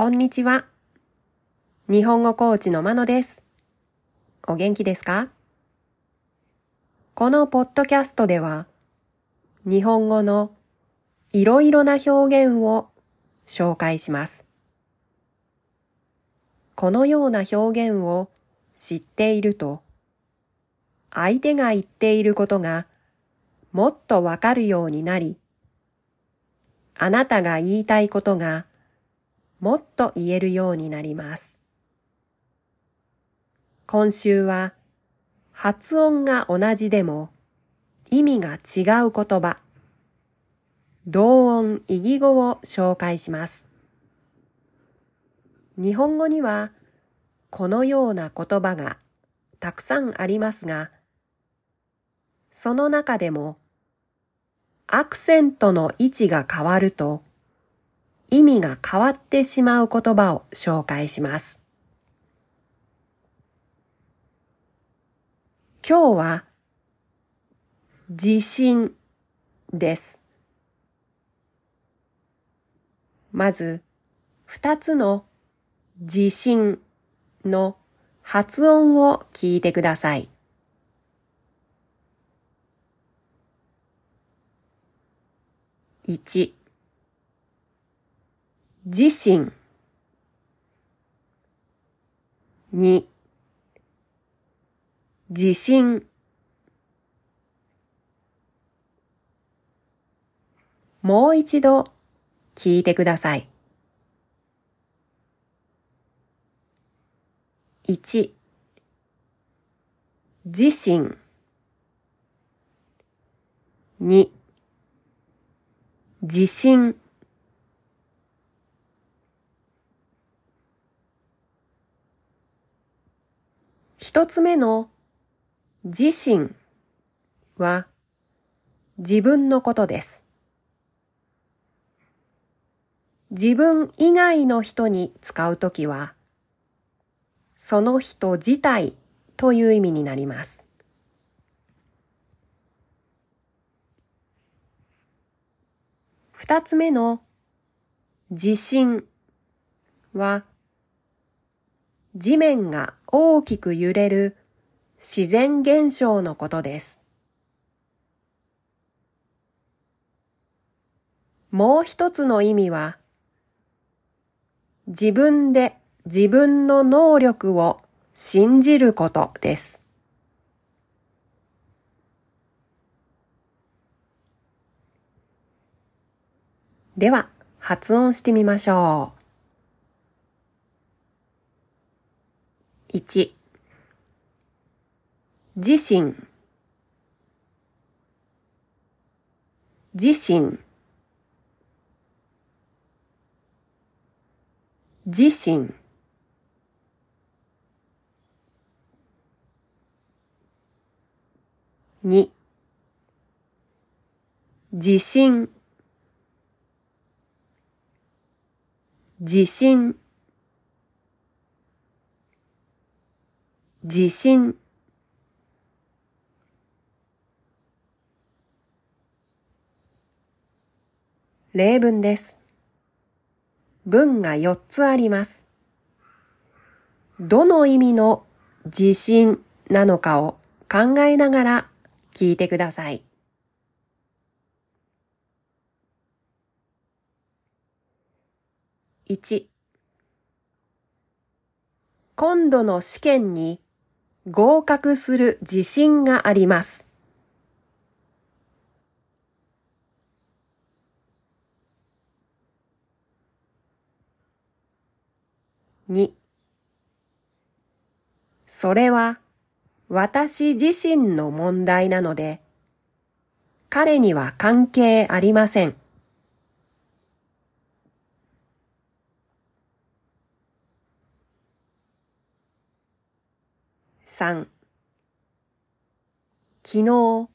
こんにちは。日本語コーチのまのです。お元気ですか？このポッドキャストでは、日本語のいろいろな表現を紹介します。このような表現を知っていると、相手が言っていることがもっとわかるようになり、あなたが言いたいことがもっと言えるようになります。今週は発音が同じでも意味が違う言葉、同音異義語を紹介します。日本語にはこのような言葉がたくさんありますが、その中でもアクセントの位置が変わると意味が変わってしまう言葉を紹介します。今日は地震です。まず、二つの地震の発音を聞いてください。1自身に自信。もう一度聞いてください。1自身2自信。一つ目の自身は自分のことです。自分以外の人に使うときは、その人自体という意味になります。二つ目の地震は地面が大きく揺れる自然現象のことです。もう一つの意味は、自分で自分の能力を信じることです。では、発音してみましょう。1自身。自身。自身。2自信。自信。地震例文です。文が4つあります。どの意味の地震なのかを考えながら聞いてください。1今度の試験に合格する自信があります。2それは私自身の問題なので、彼には関係ありません。3昨日、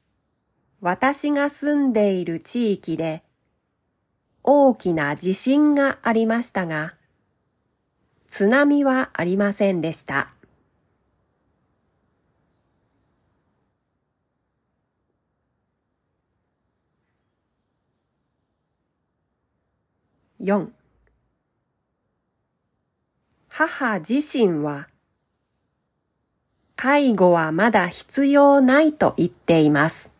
私が住んでいる地域で大きな地震がありましたが、津波はありませんでした。4母自身は介護はまだ必要ないと言っています。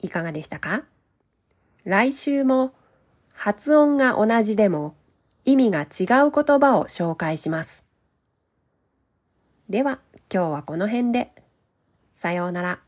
いかがでしたか？来週も発音が同じでも意味が違う言葉を紹介します。では今日はこの辺で。さようなら。